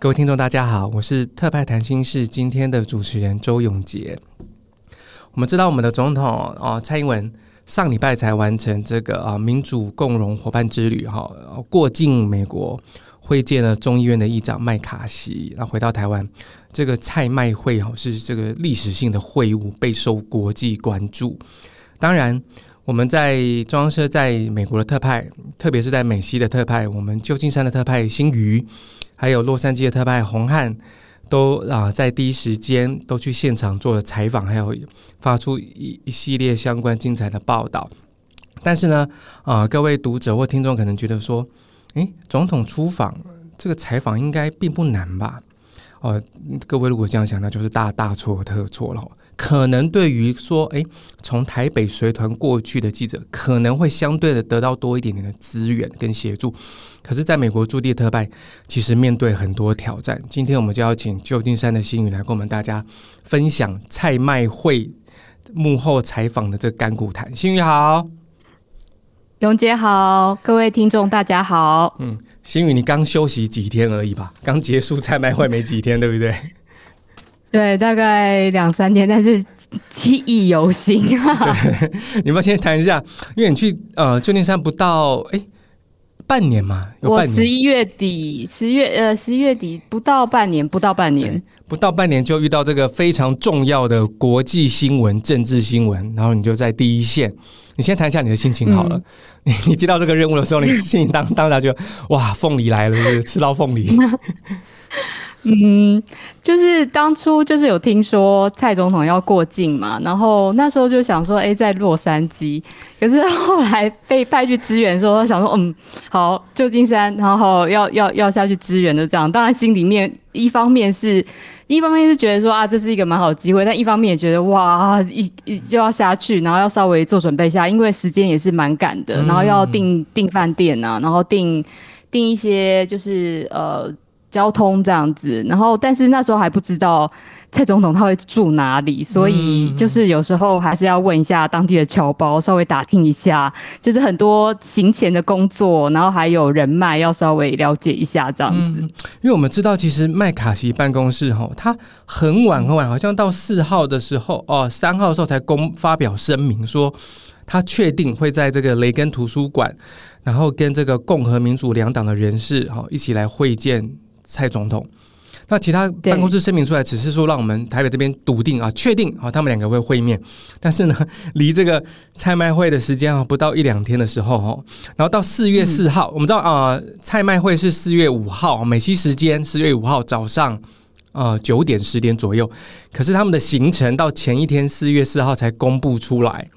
各位听众，大家好，我是特派谈心室今天的主持人周永杰。我们知道，我们的总统啊蔡英文上礼拜才完成这个啊民主共荣伙伴之旅哈，过境美国会见了众议院的议长麦卡锡，然后回到台湾，这个蔡麦会哈是这个历史性的会晤，备受国际关注。当然，我们在中央社在美国的特派，特别是在美西的特派，我们旧金山的特派新余。还有洛杉矶的特派洪汉都啊在第一时间都去现场做了采访，还有发出一一系列相关精彩的报道。但是呢，啊各位读者或听众可能觉得说，诶，总统出访这个采访应该并不难吧？哦、各位如果这样想，那就是大大错特错了。可能对于说，哎，从台北随团过去的记者，可能会相对的得到多一点点的资源跟协助。可是，在美国驻地特派，其实面对很多挑战。今天我们就要请旧金山的新宇来跟我们大家分享蔡麦会幕后采访的这个甘苦谈。新宇好，永杰好，各位听众大家好。嗯，新宇，你刚休息几天而已吧？刚结束蔡麦会没几天，对不对？对，大概两三天，但是记忆犹新。你们先谈一下，因为你去呃旧金山不到哎半年嘛，有半年。我十一月底，十月呃十一月底不到半年，不到半年，不到半年就遇到这个非常重要的国际新闻、政治新闻，然后你就在第一线。你先谈一下你的心情好了。你、嗯、你接到这个任务的时候，你心情当当然就哇，凤梨来了，是不是吃到凤梨。嗯，就是当初就是有听说蔡总统要过境嘛，然后那时候就想说，哎、欸，在洛杉矶，可是后来被派去支援的时候，想说，嗯，好，旧金山，然后要要要下去支援的这样。当然心里面一方面是，一方面是觉得说啊，这是一个蛮好的机会，但一方面也觉得哇，一一就要下去，然后要稍微做准备一下，因为时间也是蛮赶的，然后要订订饭店啊，然后订订一些就是呃。交通这样子，然后但是那时候还不知道蔡总统他会住哪里，所以就是有时候还是要问一下当地的侨胞，稍微打听一下，就是很多行前的工作，然后还有人脉要稍微了解一下这样子。嗯，因为我们知道，其实麦卡锡办公室哈，他很晚很晚，好像到四号的时候哦，三号的时候才公发表声明说，他确定会在这个雷根图书馆，然后跟这个共和民主两党的人士哈一起来会见。蔡总统，那其他办公室声明出来，只是说让我们台北这边笃定啊，确定啊，他们两个会会面。但是呢，离这个蔡卖会的时间啊，不到一两天的时候哦，然后到四月四号，嗯、我们知道啊，蔡卖会是四月五号美西时间四月五号早上呃九点十点左右，可是他们的行程到前一天四月四号才公布出来。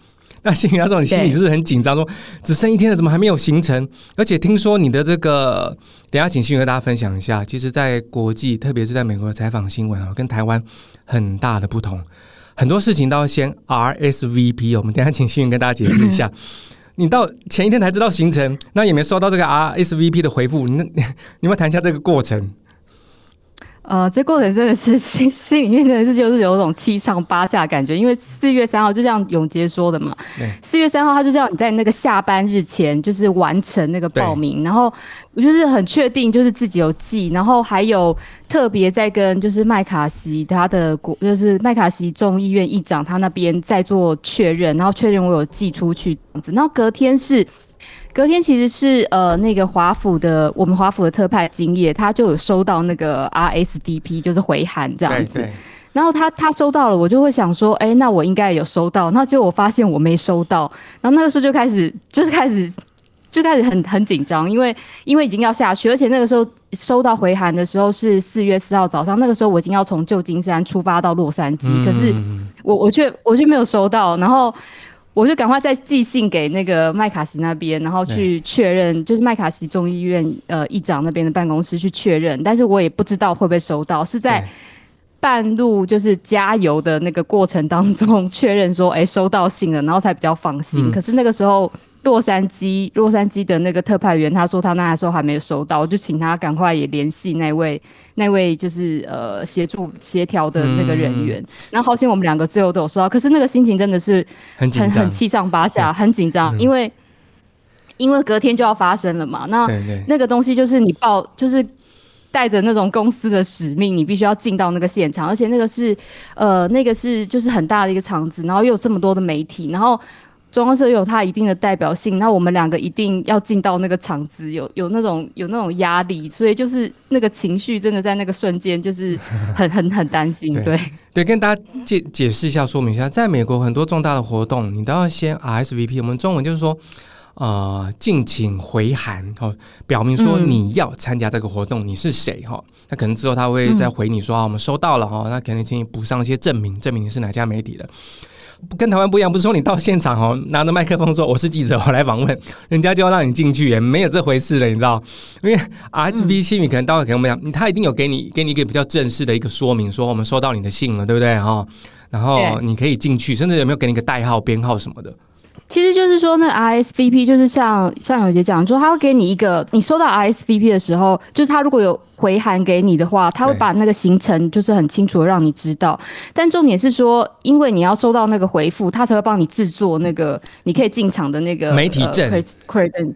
那新宇那时候你心里是不是很紧张？说只剩一天了，怎么还没有行程？而且听说你的这个，等下请新宇和大家分享一下。其实，在国际，特别是在美国的采访新闻啊，跟台湾很大的不同。很多事情都要先 RSVP，我们等下请新宇跟大家解释一下。你到前一天才知道行程，那也没收到这个 RSVP 的回复，那 你有没有谈一下这个过程？呃，这过程真的是心心里面真的是就是有种七上八下的感觉，因为四月三号就像永杰说的嘛，四月三号他就叫你在那个下班日前就是完成那个报名，然后我就是很确定就是自己有寄，然后还有特别在跟就是麦卡锡他的国就是麦卡锡众议院议长他那边在做确认，然后确认我有寄出去这样子，然后隔天是。隔天其实是呃那个华府的我们华府的特派金叶，他就有收到那个 RSDP 就是回函这样子。对对。然后他他收到了，我就会想说，哎，那我应该有收到。那结果我发现我没收到，然后那个时候就开始就是开始就开始很 很紧张，因为因为已经要下去，而且那个时候收到回函的时候是四月四号早上，那个时候我已经要从旧金山出发到洛杉矶，嗯、可是我我却我却没有收到，然后。我就赶快再寄信给那个麦卡锡那边，然后去确认，就是麦卡锡众议院呃议长那边的办公室去确认，但是我也不知道会不会收到，是在半路就是加油的那个过程当中 确认说，哎、欸，收到信了，然后才比较放心。嗯、可是那个时候。洛杉矶，洛杉矶的那个特派员，他说他那时候还没有收到，我就请他赶快也联系那位那位就是呃协助协调的那个人员。然后好险我们两个最后都有收到，可是那个心情真的是很很很七上八下，很紧张，因为因为隔天就要发生了嘛。那那个东西就是你报，就是带着那种公司的使命，你必须要进到那个现场，而且那个是呃那个是就是很大的一个场子，然后又有这么多的媒体，然后。中央社有它一定的代表性，那我们两个一定要进到那个场子，有有那种有那种压力，所以就是那个情绪真的在那个瞬间就是很 很很担心。对对，对，跟大家解解释一下，说明一下，在美国很多重大的活动，你都要先 RSVP，我们中文就是说，呃，敬请回函哦，表明说你要参加这个活动，嗯、你是谁哈？那可能之后他会再回你说、嗯、啊，我们收到了哈，那肯定请你补上一些证明，证明你是哪家媒体的。跟台湾不一样，不是说你到现场哦，拿着麦克风说我是记者，我来访问，人家就要让你进去，也没有这回事的，你知道？因为 RSVP 你可能到会，可能我们讲，他一定有给你给你一个比较正式的一个说明，说我们收到你的信了，对不对哈？然后你可以进去，甚至有没有给你个代号、编号什么的？其实就是说，那 RSVP 就是像像有杰讲说，他会给你一个，你收到 RSVP 的时候，就是他如果有。回函给你的话，他会把那个行程就是很清楚的让你知道。但重点是说，因为你要收到那个回复，他才会帮你制作那个你可以进场的那个媒体证。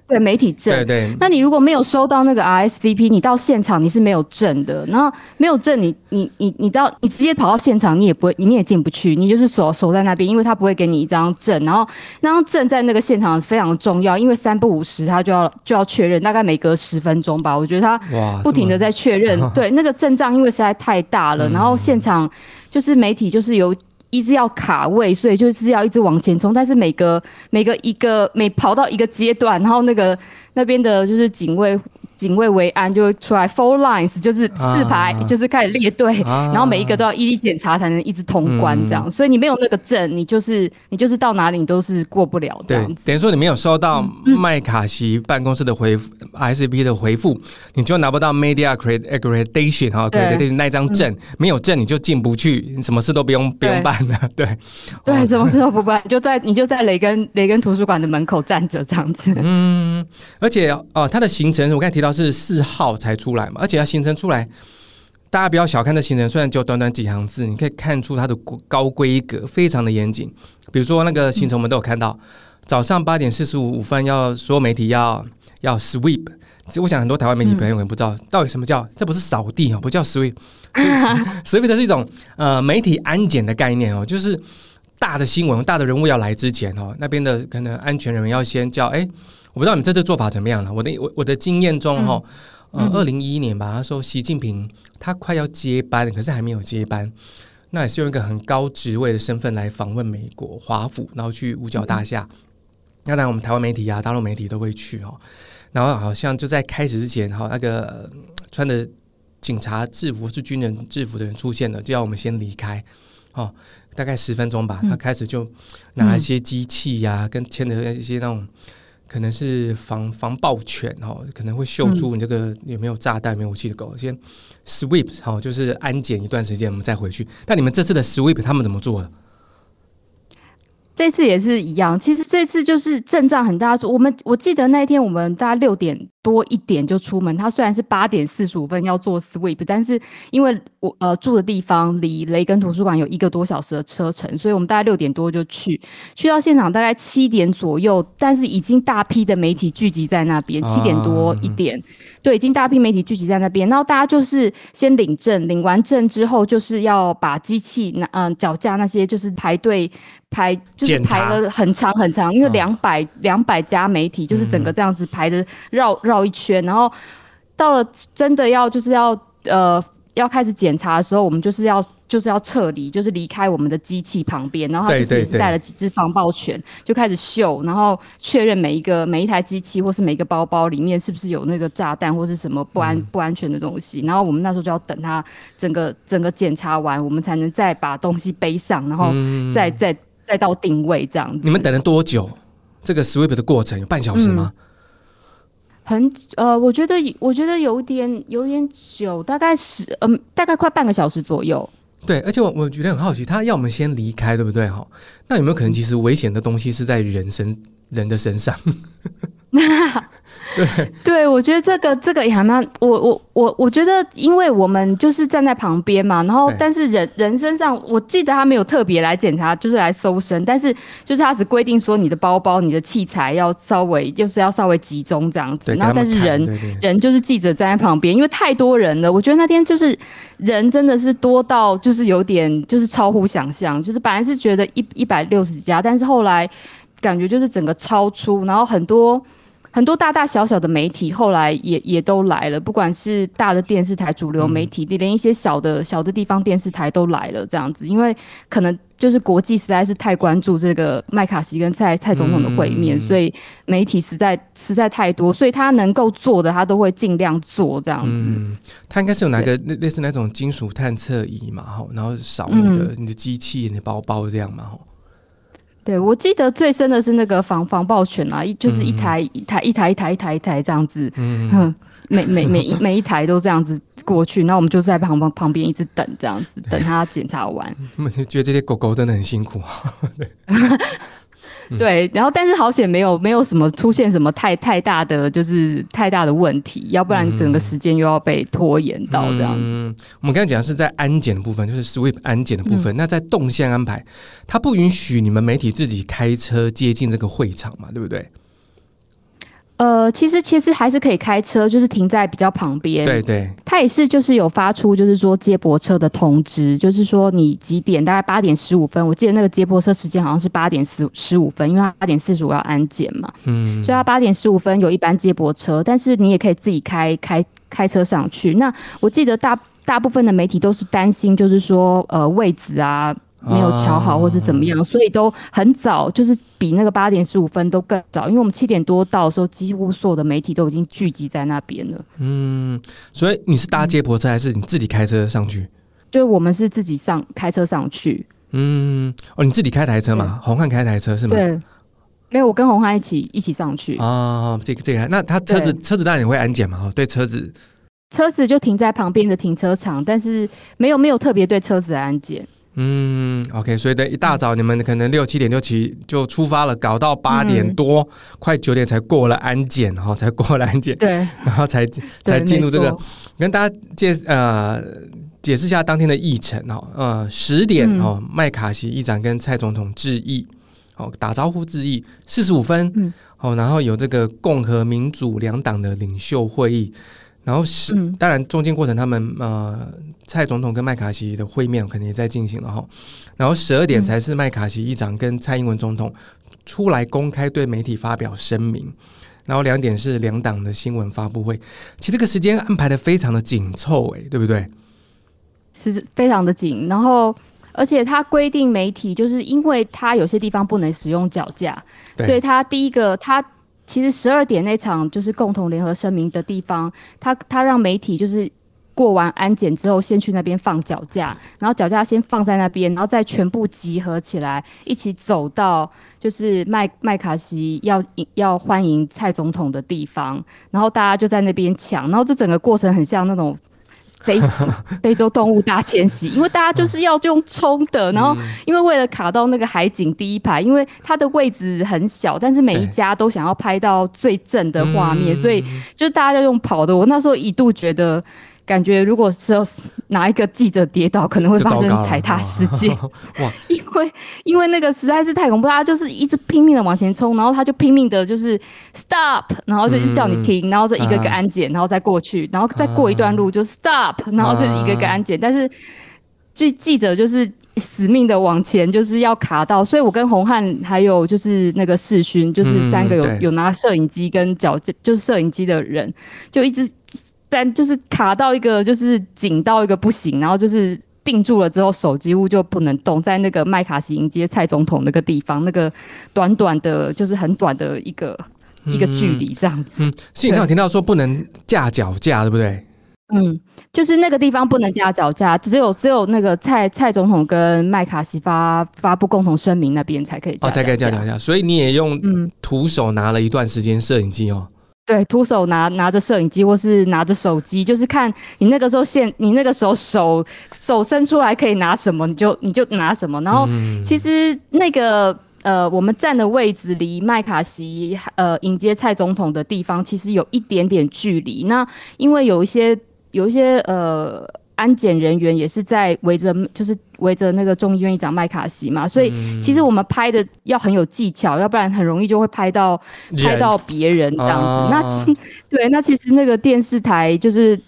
对，媒体证。对对。那你如果没有收到那个 RSVP，你到现场你是没有证的。然后没有证，你你你你到你直接跑到现场，你也不会，你也进不去。你就是守守在那边，因为他不会给你一张证。然后那张证在那个现场非常重要，因为三不五时他就要就要确认，大概每隔十分钟吧。我觉得他不停的在。确认 对那个阵仗，因为实在太大了，然后现场就是媒体就是有一直要卡位，所以就是要一直往前冲。但是每个每个一个每跑到一个阶段，然后那个那边的就是警卫。警卫维安就会出来，four lines 就是四排，啊、就是开始列队，啊、然后每一个都要一一检查才能一直通关这样。嗯、所以你没有那个证，你就是你就是到哪里你都是过不了这样。对，等于说你没有收到麦卡锡办公室的回复，RSVP 的回复，你就拿不到 media accreditation 哈，accreditation 那张证，嗯、没有证你就进不去，你什么事都不用不用办了。对对，什么事都不办，就在你就在雷根雷根图书馆的门口站着这样子。嗯，而且哦，它的行程我刚才提到。是四号才出来嘛，而且它行程出来，大家不要小看这行程，虽然就短短几行字，你可以看出它的高规格，非常的严谨。比如说那个行程，我们都有看到，嗯、早上八点四十五分要所有媒体要要 sweep。我想很多台湾媒体朋友可能不知道，嗯、到底什么叫，这不是扫地哦，不叫 sweep，sweep 是一种呃媒体安检的概念哦，就是大的新闻、大的人物要来之前哦，那边的可能安全人员要先叫哎。诶我不知道你这次做法怎么样了。我的我我的经验中哈，嗯，二零一一年吧，他说习近平他快要接班，可是还没有接班，那也是用一个很高职位的身份来访问美国华府，然后去五角大厦。嗯、那当然，我们台湾媒体啊、大陆媒体都会去哦。然后好像就在开始之前，哈，那个穿着警察制服是军人制服的人出现了，就要我们先离开。哦，大概十分钟吧，他开始就拿一些机器呀、啊，嗯、跟牵着一些那种。可能是防防爆犬哦，可能会嗅出你这个有没有炸弹、没有武器的狗。先 sweep 好，就是安检一段时间，我们再回去。但你们这次的 sweep 他们怎么做的？这次也是一样，其实这次就是阵仗很大。我们我记得那一天我们大概六点多一点就出门。他虽然是八点四十五分要做 sweep，但是因为我呃住的地方离雷根图书馆有一个多小时的车程，所以我们大概六点多就去，去到现场大概七点左右，但是已经大批的媒体聚集在那边。七点多一点，对，已经大批媒体聚集在那边。然后大家就是先领证，领完证之后就是要把机器那嗯脚架那些就是排队。排就是排了很长很长，因为两百两百家媒体就是整个这样子排着绕绕一圈，然后到了真的要就是要呃要开始检查的时候，我们就是要就是要撤离，就是离开我们的机器旁边，然后他就是也是带了几只防爆犬，就开始秀，然后确认每一个每一台机器或是每一个包包里面是不是有那个炸弹或是什么不安不安全的东西，然后我们那时候就要等他整个整个检查完，我们才能再把东西背上，然后再再。再到定位这样，你们等了多久？这个 sweep 的过程有半小时吗？嗯、很呃，我觉得我觉得有点有点久，大概十嗯、呃，大概快半个小时左右。对，而且我我觉得很好奇，他要我们先离开，对不对？哈，那有没有可能，其实危险的东西是在人身人的身上？对，对，我觉得这个这个也还蛮，我我我我觉得，因为我们就是站在旁边嘛，然后但是人人身上，我记得他没有特别来检查，就是来搜身，但是就是他只规定说你的包包、你的器材要稍微就是要稍微集中这样子，然后但是人人就是记者站在旁边，因为太多人了，我觉得那天就是人真的是多到就是有点就是超乎想象，就是本来是觉得一一百六十家，但是后来感觉就是整个超出，然后很多。很多大大小小的媒体后来也也都来了，不管是大的电视台、主流媒体，连一些小的小的地方电视台都来了，这样子，因为可能就是国际实在是太关注这个麦卡锡跟蔡蔡总统的会面，所以媒体实在实在太多，所以他能够做的，他都会尽量做这样子。嗯，他应该是有拿个类类似那种金属探测仪嘛，哈，然后扫你的、嗯、你的机器、你的包包这样嘛，哈。对，我记得最深的是那个防防爆犬啊，一就是一台、嗯、一台一台一台一台一台这样子，嗯，每每每一每一台都这样子过去，那我们就在旁旁旁边一直等这样子，等他检查完。我觉得这些狗狗真的很辛苦。对。对，然后但是好险没有没有什么出现什么太太大的就是太大的问题，要不然整个时间又要被拖延到这样。嗯，我们刚才讲的是在安检的部分，就是 sweep 安检的部分。嗯、那在动线安排，它不允许你们媒体自己开车接近这个会场嘛，对不对？呃，其实其实还是可以开车，就是停在比较旁边。对对，他也是就是有发出就是说接驳车的通知，就是说你几点，大概八点十五分，我记得那个接驳车时间好像是八点十十五分，因为他八点四十五要安检嘛。嗯，所以他八点十五分有一班接驳车，但是你也可以自己开开开车上去。那我记得大大部分的媒体都是担心，就是说呃位置啊。没有瞧好，或是怎么样，所以都很早，就是比那个八点十五分都更早，因为我们七点多到的时候，几乎所有的媒体都已经聚集在那边了。嗯，所以你是搭接驳车还是你自己开车上去？就我们是自己上开车上去。嗯，哦，你自己开台车嘛？红汉开台车是吗？对，没有，我跟红汉一起一起上去。哦，这个这个，那他车子车子当然也会安检嘛？哦，对，车子车子就停在旁边的停车场，但是没有没有特别对车子的安检。嗯，OK，所以等一大早你们可能六七点就起就出发了，搞到八点多，嗯、快九点才过了安检，然后，才过了安检，对，然后才才进入这个，跟大家介呃解释一下当天的议程哦，呃，十点哦，麦卡锡议长跟蔡总统致意，哦，打招呼致意，四十五分，嗯，哦，然后有这个共和民主两党的领袖会议。然后是，当然中间过程他们呃，蔡总统跟麦卡锡的会面可能也在进行了哈。然后十二点才是麦卡锡议长跟蔡英文总统出来公开对媒体发表声明。然后两点是两党的新闻发布会。其实这个时间安排的非常的紧凑，哎，对不对？是非常的紧。然后而且他规定媒体，就是因为他有些地方不能使用脚架，所以他第一个他。其实十二点那场就是共同联合声明的地方，他他让媒体就是过完安检之后，先去那边放脚架，然后脚架先放在那边，然后再全部集合起来，一起走到就是麦麦卡锡要要欢迎蔡总统的地方，然后大家就在那边抢，然后这整个过程很像那种。非 非洲动物大迁徙，因为大家就是要用冲的，然后因为为了卡到那个海景第一排，因为它的位置很小，但是每一家都想要拍到最正的画面，所以就大家要用跑的。我那时候一度觉得。感觉如果是哪一个记者跌倒，可能会发生踩踏事件。哇！因为因为那个实在是太恐怖，他就是一直拼命的往前冲，然后他就拼命的就是 stop，然后就一叫你停，然后再一个个安检，然后再过去，然后再过一段路就 stop，然后就一个个安检。但是记记者就是死命的往前，就是要卡到。所以我跟洪汉还有就是那个世勋，就是三个有有拿摄影机跟脚就是摄影机的人，就一直。但就是卡到一个，就是紧到一个不行，然后就是定住了之后，手几乎就不能动。在那个麦卡锡迎接蔡总统那个地方，那个短短的，就是很短的一个、嗯、一个距离，这样子。嗯，是你刚刚听到说不能架脚架，对不对？嗯，就是那个地方不能架脚架，只有只有那个蔡蔡总统跟麦卡锡发发布共同声明那边才可以。哦，才可以架脚架。所以你也用徒手拿了一段时间摄影机哦。对，徒手拿拿着摄影机或是拿着手机，就是看你那个时候现你那个时候手手伸出来可以拿什么，你就你就拿什么。然后其实那个呃，我们站的位置离麦卡锡呃迎接蔡总统的地方其实有一点点距离。那因为有一些有一些呃。安检人员也是在围着，就是围着那个众议院议长麦卡锡嘛，所以其实我们拍的要很有技巧，要不然很容易就会拍到拍到别人这样子。啊、那对，那其实那个电视台就是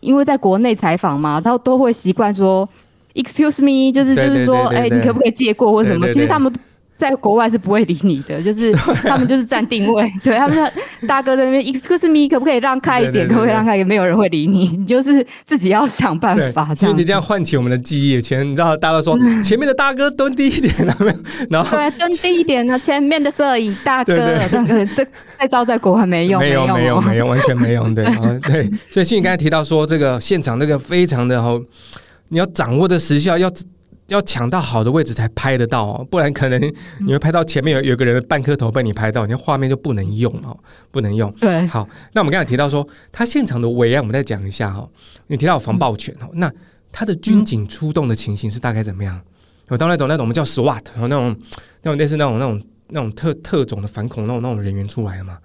因为在国内采访嘛，他都会习惯说 “excuse me”，就是就是说，哎、欸，你可不可以借过或什么？其实他们。在国外是不会理你的，就是他们就是占定位，对，对他们说大哥在那边，excuse me，可不可以让开一点？可不可以让开？也没有人会理你，你就是自己要想办法。所以你这样唤起我们的记忆，前你知道，大家都说前面的大哥蹲低一点，然后对，蹲低一点呢，前面的摄影大哥，对对对，这样这再招在国外没用，没有没有没有，完全没用，对对。所以信你刚才提到说，这个现场这个非常的好，你要掌握的时效要。要抢到好的位置才拍得到哦，不然可能你会拍到前面有有个人的半颗头被你拍到，你的画面就不能用哦，不能用。对，好，那我们刚才提到说，他现场的围安，我们再讲一下哈。你提到防暴犬哦，那他的军警出动的情形是大概怎么样？有到那种那种我们叫 SWAT 然后那种那种类似那种那种那种特特种的反恐那种那种人员出来了吗？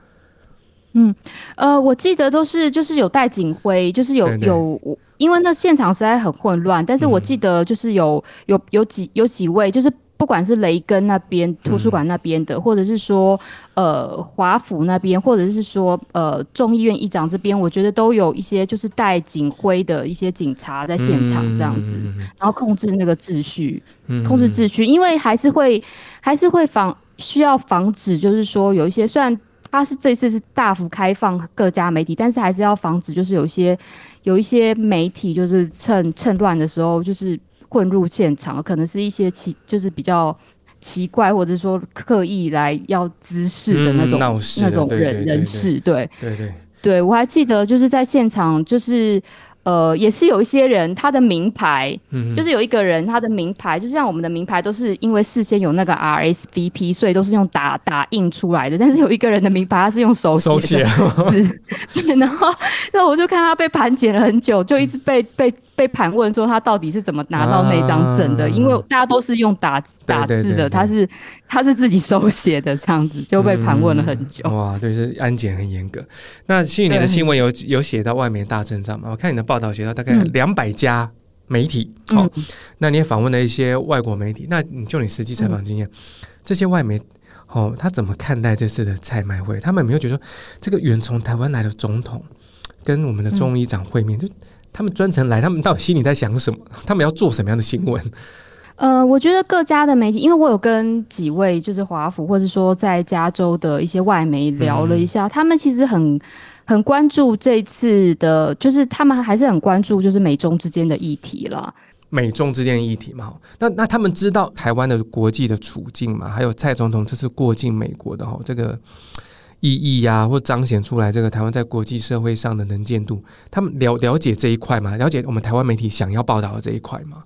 嗯，呃，我记得都是就是有带警徽，就是有有，因为那现场实在很混乱，但是我记得就是有、嗯、有有几有几位，就是不管是雷根那边图书馆那边的，嗯、或者是说呃华府那边，或者是说呃众议院议长这边，我觉得都有一些就是带警徽的一些警察在现场这样子，嗯、然后控制那个秩序，嗯、控制秩序，因为还是会还是会防需要防止，就是说有一些虽然。他是这次是大幅开放各家媒体，但是还是要防止，就是有一些有一些媒体就是趁趁乱的时候，就是混入现场，可能是一些奇就是比较奇怪，或者说刻意来要滋事的那种、嗯、那种人人士，对，对，对我还记得就是在现场就是。呃，也是有一些人，他的名牌，嗯，就是有一个人，他的名牌，就像我们的名牌，都是因为事先有那个 RSVP，所以都是用打打印出来的。但是有一个人的名牌，他是用手写的，手写，对，然后，那我就看他被盘检了很久，就一直被被。被盘问说他到底是怎么拿到那张证的？啊、因为大家都是用打打字的，对对对对，他是他是自己手写的，这样子就被盘问了很久。嗯、哇，对，是安检很严格。那去年的新闻有有写到外媒大阵仗吗？我看你的报道写到大概两百家媒体，嗯、哦，那你也访问了一些外国媒体。那你就你实际采访经验，嗯、这些外媒哦，他怎么看待这次的蔡麦会？他们有没有觉得这个远从台湾来的总统跟我们的中医长会面就？嗯他们专程来，他们到底心里在想什么？他们要做什么样的新闻？呃，我觉得各家的媒体，因为我有跟几位就是华府，或者说在加州的一些外媒聊了一下，嗯、他们其实很很关注这次的，就是他们还是很关注就是美中之间的议题了。美中之间的议题嘛，那那他们知道台湾的国际的处境嘛？还有蔡总统这次过境美国的哈这个。意义呀、啊，或彰显出来这个台湾在国际社会上的能见度，他们了了解这一块吗？了解我们台湾媒体想要报道的这一块吗？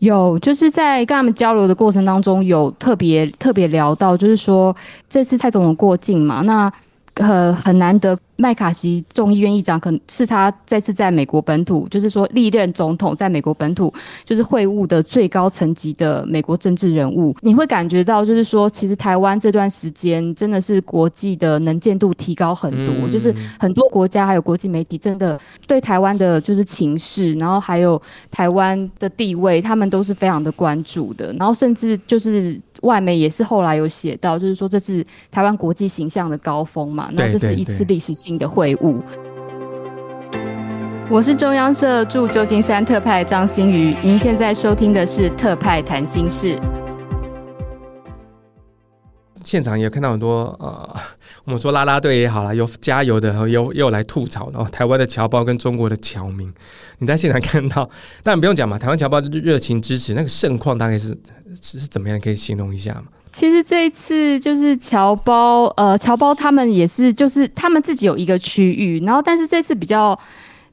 有，就是在跟他们交流的过程当中，有特别特别聊到，就是说这次蔡总统过境嘛，那呃很难得。麦卡锡众议院议长可能是他再次在美国本土，就是说历任总统在美国本土就是会晤的最高层级的美国政治人物。你会感觉到，就是说，其实台湾这段时间真的是国际的能见度提高很多，就是很多国家还有国际媒体真的对台湾的就是情势，然后还有台湾的地位，他们都是非常的关注的。然后甚至就是外媒也是后来有写到，就是说这是台湾国际形象的高峰嘛，那这是一次历史性的会晤。我是中央社驻旧金山特派张欣瑜，您现在收听的是特派谈心事。现场也看到很多呃，我们说啦啦队也好啦，有加油的，有又来吐槽的。台湾的侨胞跟中国的侨民，你在现场看到，当然不用讲嘛，台湾侨胞热情支持，那个盛况大概是是怎么样？可以形容一下吗？其实这一次就是侨胞，呃，侨胞他们也是，就是他们自己有一个区域，然后但是这次比较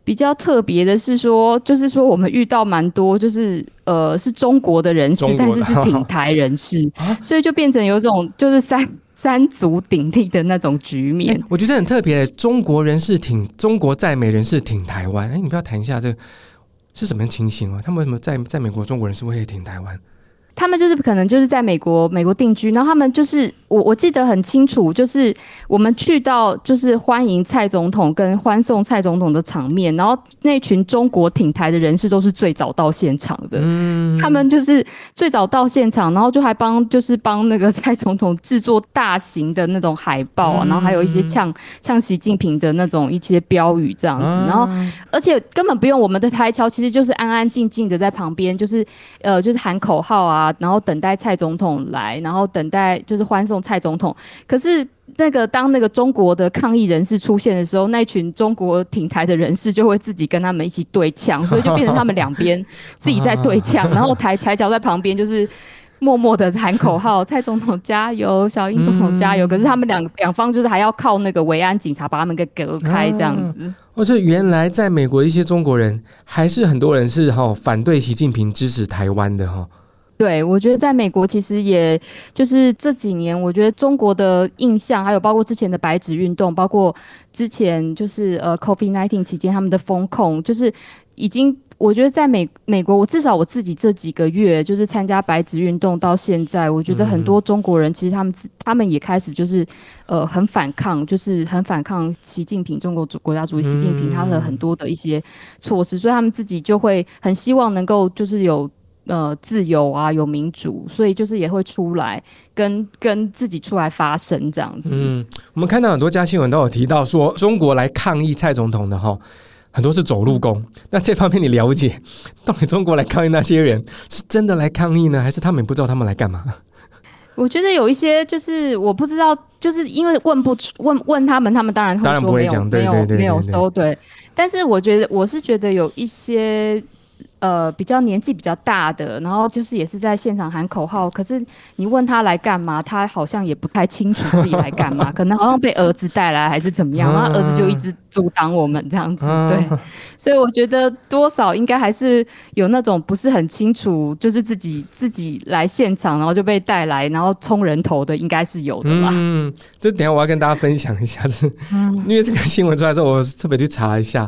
比较特别的是说，就是说我们遇到蛮多，就是呃是中国的人士，但是是 挺台人士，所以就变成有种就是三三足鼎立的那种局面。欸、我觉得很特别，中国人士挺中国在美人士挺台湾。哎、欸，你不要谈一下这个是什么情形啊？他们为什么在在美国中国人是会挺台湾？他们就是可能就是在美国美国定居，然后他们就是我我记得很清楚，就是我们去到就是欢迎蔡总统跟欢送蔡总统的场面，然后那群中国挺台的人士都是最早到现场的，嗯，他们就是最早到现场，然后就还帮就是帮那个蔡总统制作大型的那种海报啊，然后还有一些呛呛习近平的那种一些标语这样子，然后而且根本不用我们的台侨，其实就是安安静静的在旁边，就是呃就是喊口号啊。然后等待蔡总统来，然后等待就是欢送蔡总统。可是那个当那个中国的抗议人士出现的时候，那群中国挺台的人士就会自己跟他们一起对呛，所以就变成他们两边自己在对呛，然后台台脚在旁边就是默默的喊口号：“蔡总统加油，小英总统加油。”可是他们两两方就是还要靠那个维安警察把他们给隔开这样子。我觉得原来在美国一些中国人还是很多人是哈反对习近平支持台湾的哈。对，我觉得在美国，其实也就是这几年，我觉得中国的印象，还有包括之前的白纸运动，包括之前就是呃 COVID nineteen 期间他们的风控，就是已经，我觉得在美美国，我至少我自己这几个月就是参加白纸运动到现在，我觉得很多中国人其实他们他们也开始就是呃很反抗，就是很反抗习近平中国主国家主席习近平他的很多的一些措施，所以他们自己就会很希望能够就是有。呃，自由啊，有民主，所以就是也会出来跟跟自己出来发声这样子。嗯，我们看到很多家新闻都有提到说，中国来抗议蔡总统的哈，很多是走路工。那这方面你了解，到底中国来抗议那些人是真的来抗议呢，还是他们也不知道他们来干嘛？我觉得有一些就是我不知道，就是因为问不出问问他们，他们当然会说没有，没有没有收对。但是我觉得我是觉得有一些。呃，比较年纪比较大的，然后就是也是在现场喊口号。可是你问他来干嘛，他好像也不太清楚自己来干嘛，可能好像被儿子带来还是怎么样，然后儿子就一直阻挡我们这样子。对，所以我觉得多少应该还是有那种不是很清楚，就是自己自己来现场，然后就被带来，然后冲人头的，应该是有的吧。嗯，就等下我要跟大家分享一下，是因为这个新闻出来之后，我特别去查一下。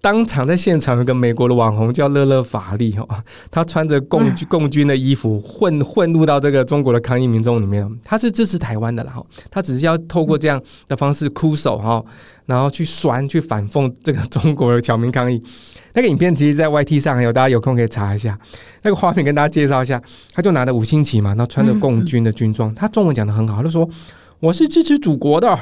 当场在现场有个美国的网红叫乐乐法利哈，他穿着共军共军的衣服混混入到这个中国的抗议民众里面，他是支持台湾的啦哈，他只是要透过这样的方式哭手哈，然后去酸去反讽这个中国的侨民抗议。那个影片其实，在 YT 上有，大家有空可以查一下。那个画面跟大家介绍一下，他就拿着五星旗嘛，然后穿着共军的军装，他中文讲的很好，他就说：“我是支持祖国的，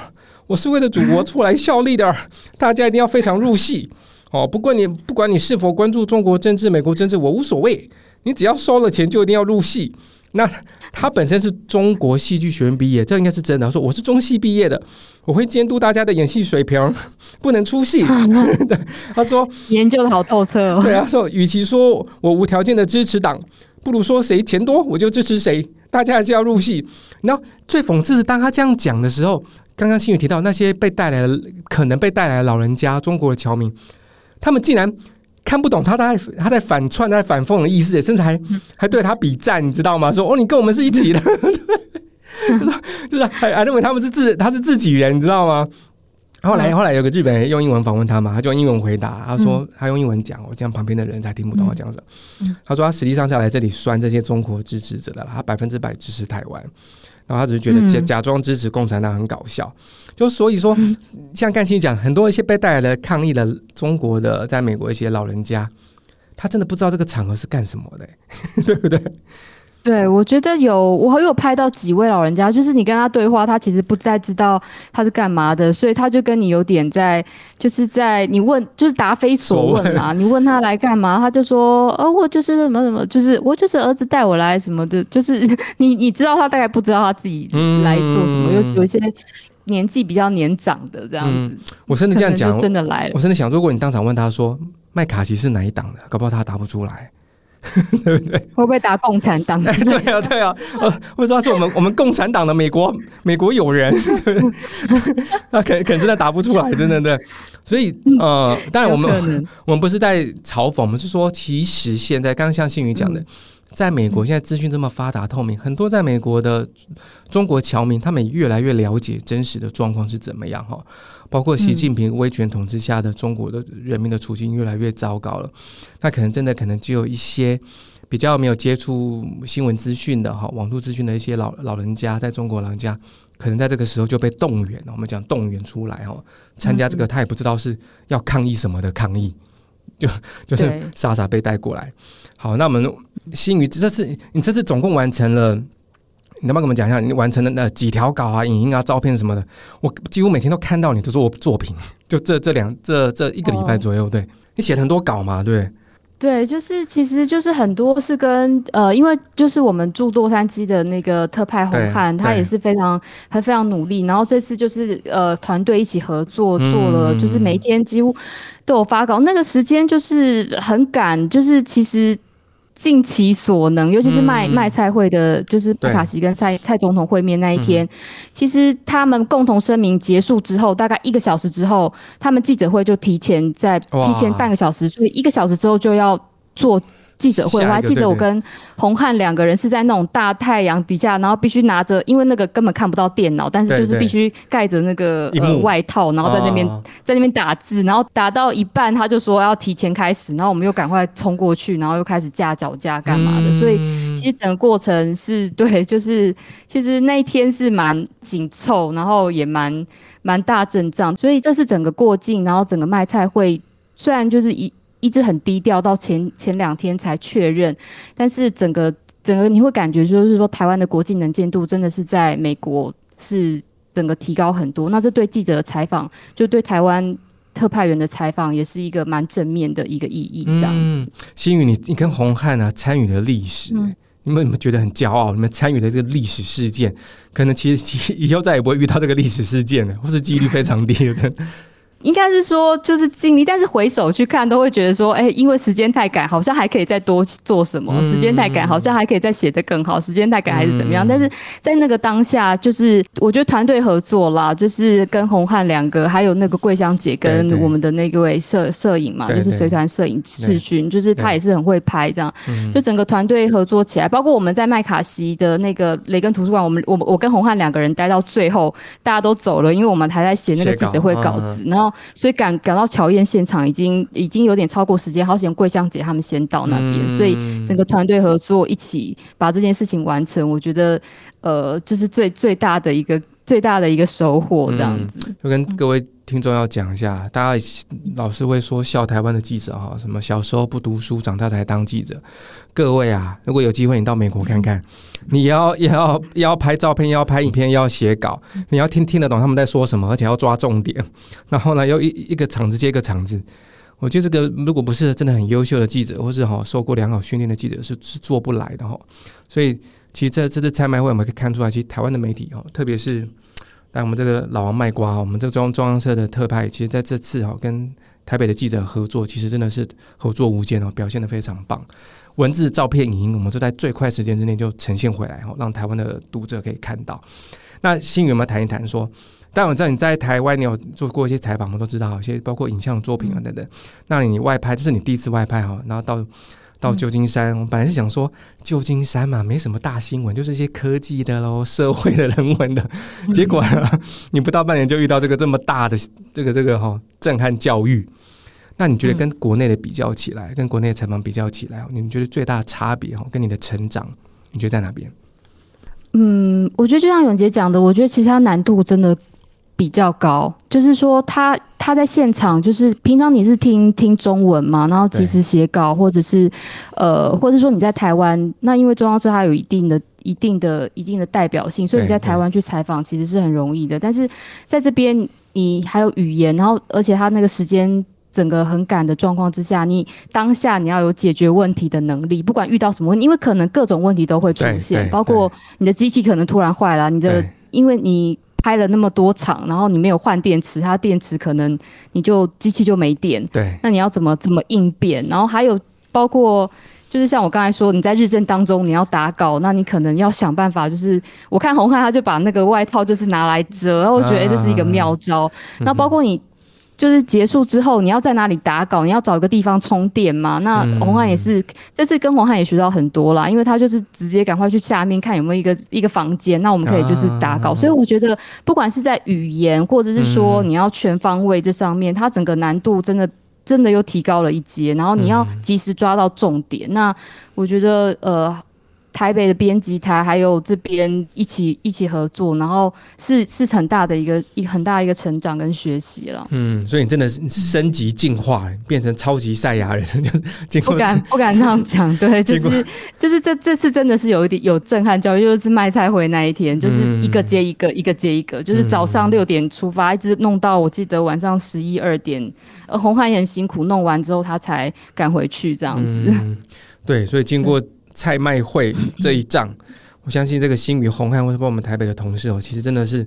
我是为了祖国出来效力的，大家一定要非常入戏。”哦，不过你不管你是否关注中国政治、美国政治，我无所谓。你只要收了钱，就一定要入戏。那他本身是中国戏剧学院毕业，这应该是真的。他说我是中戏毕业的，我会监督大家的演戏水平，不能出戏。他说 研究的好透彻哦。对啊，说与其说我无条件的支持党，不如说谁钱多我就支持谁。大家还是要入戏。然后最讽刺是，当他这样讲的时候，刚刚新宇提到那些被带来的可能被带来的老人家，中国的侨民。他们竟然看不懂他在他在反串、在反讽的意思，甚至还还对他比赞，你知道吗？说哦，你跟我们是一起的，就是还还认为他们是自他是自己人，你知道吗？后来后来有个日本人用英文访问他嘛，他就用英文回答，他说他用英文讲，我这样旁边的人才听不懂他讲什么。他说他实际上是来这里酸这些中国支持者的，他百分之百支持台湾。然后他只是觉得假假装支持共产党很搞笑，嗯、就所以说，像干心讲，很多一些被带来的抗议的中国的，在美国一些老人家，他真的不知道这个场合是干什么的，对不对？对，我觉得有，我有拍到几位老人家，就是你跟他对话，他其实不再知道他是干嘛的，所以他就跟你有点在，就是在你问，就是答非所问啊。你问他来干嘛，他就说，哦，我就是什么什么，就是我就是儿子带我来什么的，就是 你你知道他大概不知道他自己来做什么，有、嗯、有一些年纪比较年长的这样子。嗯、我甚至这样讲，真的来了。我真的想，如果你当场问他说麦卡锡是哪一党的，搞不好他答不出来。对不对？会不会打共产党？对啊，对啊，呃，会说他是我们我们共产党的美国美国友人，那可可能真的答不出来，真的对。所以呃，当然我们 我们不是在嘲讽，我们是说，其实现在刚刚像信宇讲的，在美国现在资讯这么发达透明，很多在美国的中国侨民，他们也越来越了解真实的状况是怎么样哈。包括习近平威权统治下的中国的人民的处境越来越糟糕了，那可能真的可能只有一些比较没有接触新闻资讯的哈，网络资讯的一些老老人家，在中国老人家，可能在这个时候就被动员，我们讲动员出来哈，参加这个他也不知道是要抗议什么的抗议，就就是傻傻被带过来。好，那我们新宇这次你这次总共完成了。你能不能跟我们讲一下你完成的那几条稿啊、影音啊、照片什么的？我几乎每天都看到你的作作品，就这这两这这一个礼拜左右，对，你写了很多稿嘛，对。对，就是其实就是很多是跟呃，因为就是我们驻洛杉矶的那个特派红汉，他也是非常还非常努力，然后这次就是呃团队一起合作做了，就是每一天几乎都有发稿，嗯、那个时间就是很赶，就是其实。尽其所能，尤其是卖卖菜会的，就是布卡西跟蔡蔡总统会面那一天，嗯、其实他们共同声明结束之后，大概一个小时之后，他们记者会就提前在提前半个小时，所以一个小时之后就要做。记者会，我还记得我跟洪汉两个人是在那种大太阳底下，然后必须拿着，因为那个根本看不到电脑，但是就是必须盖着那个呃外套，然后在那边在那边打字，然后打到一半他就说要提前开始，然后我们又赶快冲过去，然后又开始架脚架干嘛的，所以其实整个过程是 对，就是其实那一天是蛮紧凑，然后也蛮蛮大阵仗，所以这是整个过境，然后整个卖菜会虽然就是一。一直很低调，到前前两天才确认。但是整个整个你会感觉就是说，台湾的国际能见度真的是在美国是整个提高很多。那这对记者的采访，就对台湾特派员的采访，也是一个蛮正面的一个意义。这样嗯，新宇，你你跟洪汉啊参与了历史，嗯、你们有没有觉得很骄傲？你们参与的这个历史事件，可能其实其 以后再也不会遇到这个历史事件了，或是几率非常低的。应该是说，就是尽力，但是回首去看，都会觉得说，哎、欸，因为时间太赶，好像还可以再多做什么；时间太赶，好像还可以再写得更好；时间太赶，还是怎么样？但是在那个当下，就是我觉得团队合作啦，就是跟洪汉两个，还有那个桂香姐跟我们的那个位摄摄影嘛，就是随团摄影视讯，就是他也是很会拍，这样就整个团队合作起来，包括我们在麦卡锡的那个雷根图书馆，我们我我跟洪汉两个人待到最后，大家都走了，因为我们还在写那个记者会稿子，然后。所以赶赶到乔燕现场，已经已经有点超过时间，好险桂香姐他们先到那边，嗯、所以整个团队合作一起把这件事情完成，我觉得呃，就是最最大的一个最大的一个收获这样子。就、嗯、跟各位听众要讲一下，大家老是会说笑台湾的记者哈，什么小时候不读书，长大才当记者。各位啊，如果有机会你到美国看看。你要要要拍照片，要拍影片，要写稿，你要听听得懂他们在说什么，而且要抓重点。然后呢，又一一个场子接一个场子。我觉得这个如果不是真的很优秀的记者，或是哈受过良好训练的记者，是是做不来的哈。所以，其实这这次蔡麦会，我们可以看出来，其实台湾的媒体哦，特别是但我们这个老王卖瓜，我们这个中央中央社的特派，其实在这次哈跟台北的记者合作，其实真的是合作无间哦，表现得非常棒。文字、照片、影音，我们就在最快时间之内就呈现回来，哈，让台湾的读者可以看到。那新宇有没有谈一谈说？但我知道你在台湾，你有做过一些采访，我们都知道，一些包括影像作品啊等等。那你外拍，这是你第一次外拍哈，然后到到旧金山，我本来是想说旧金山嘛，没什么大新闻，就是一些科技的喽、社会的、人文的。结果你不到半年就遇到这个这么大的这个这个哈震撼教育。那你觉得跟国内的比较起来，嗯、跟国内的采访比较起来，你们觉得最大的差别哈，跟你的成长，你觉得在哪边？嗯，我觉得就像永杰讲的，我觉得其实它难度真的比较高。就是说他，他他在现场，就是平常你是听听中文嘛，然后及时写稿，或者是呃，或者说你在台湾，那因为中央社它有一定的、一定的、一定的代表性，所以你在台湾去采访其实是很容易的。但是在这边，你还有语言，然后而且他那个时间。整个很赶的状况之下，你当下你要有解决问题的能力，不管遇到什么问题，因为可能各种问题都会出现，包括你的机器可能突然坏了，你的因为你拍了那么多场，然后你没有换电池，它电池可能你就机器就没电，对，那你要怎么怎么应变？然后还有包括就是像我刚才说，你在日正当中你要打稿，那你可能要想办法，就是我看红汉他就把那个外套就是拿来遮，然后我觉得这是一个妙招。那包括你。就是结束之后，你要在哪里打稿？你要找一个地方充电嘛？那红汉也是，这次跟红汉也学到很多啦，因为他就是直接赶快去下面看有没有一个一个房间，那我们可以就是打稿。所以我觉得，不管是在语言或者是说你要全方位这上面，它整个难度真的真的又提高了一阶。然后你要及时抓到重点。那我觉得，呃。台北的编辑台还有这边一起一起合作，然后是是很大的一个一很大的一个成长跟学习了。嗯，所以你真的是升级进化，嗯、变成超级赛亚人，就不敢不敢这样讲，对，就是就是这这次真的是有一点有震撼教育，就是卖菜回那一天，就是一个接一个，嗯、一个接一个，就是早上六点出发，一直弄到我记得晚上十一二点，呃，宏翰也很辛苦，弄完之后他才赶回去这样子。嗯、对，所以经过。菜卖会这一仗，我相信这个新宇、红汉，或者帮我们台北的同事哦，其实真的是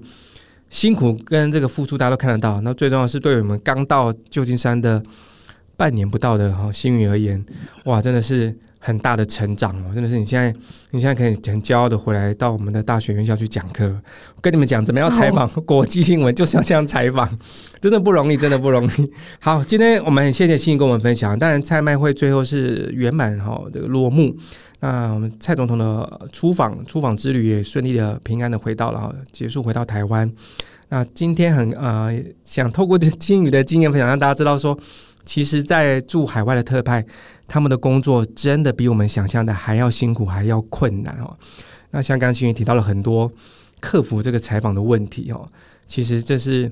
辛苦跟这个付出，大家都看得到。那最重要的是，对我们刚到旧金山的半年不到的哈新宇而言，哇，真的是。很大的成长哦，真的是你现在，你现在可以很骄傲的回来到我们的大学院校去讲课。我跟你们讲，怎么样采访国际新闻，就是要这样采访，真的不容易，真的不容易。好，今天我们很谢谢新宇跟我们分享。当然，菜卖会最后是圆满哈这个落幕。那我们蔡总统的出访出访之旅也顺利的平安的回到了，结束回到台湾。那今天很呃想透过这新宇的经验分享，让大家知道说。其实，在驻海外的特派，他们的工作真的比我们想象的还要辛苦，还要困难哦。那像刚刚新宇提到了很多克服这个采访的问题哦，其实这是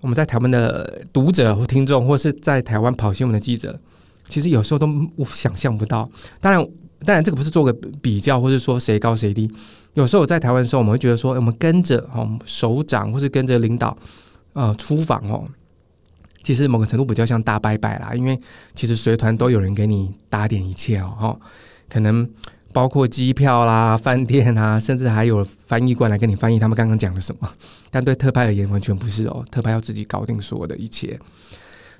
我们在台湾的读者或听众，或是在台湾跑新闻的记者，其实有时候都想象不到。当然，当然这个不是做个比较，或是说谁高谁低。有时候我在台湾的时候，我们会觉得说，我们跟着哦首长或是跟着领导呃出访哦。其实某个程度比较像大拜拜啦，因为其实随团都有人给你打点一切哦，可能包括机票啦、饭店啊，甚至还有翻译官来跟你翻译他们刚刚讲的什么。但对特派而言，完全不是哦，特派要自己搞定所有的一切。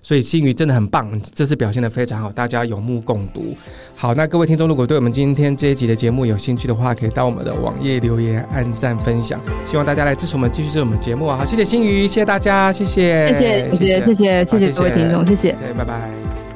所以新宇真的很棒，这次表现的非常好，大家有目共睹。好，那各位听众，如果对我们今天这一集的节目有兴趣的话，可以到我们的网页留言、按赞、分享。希望大家来支持我们，继续支持我们节目啊！好，谢谢新宇，谢谢大家，谢谢，谢谢，谢谢，谢谢，谢谢各位听众，谢谢，谢谢，拜拜。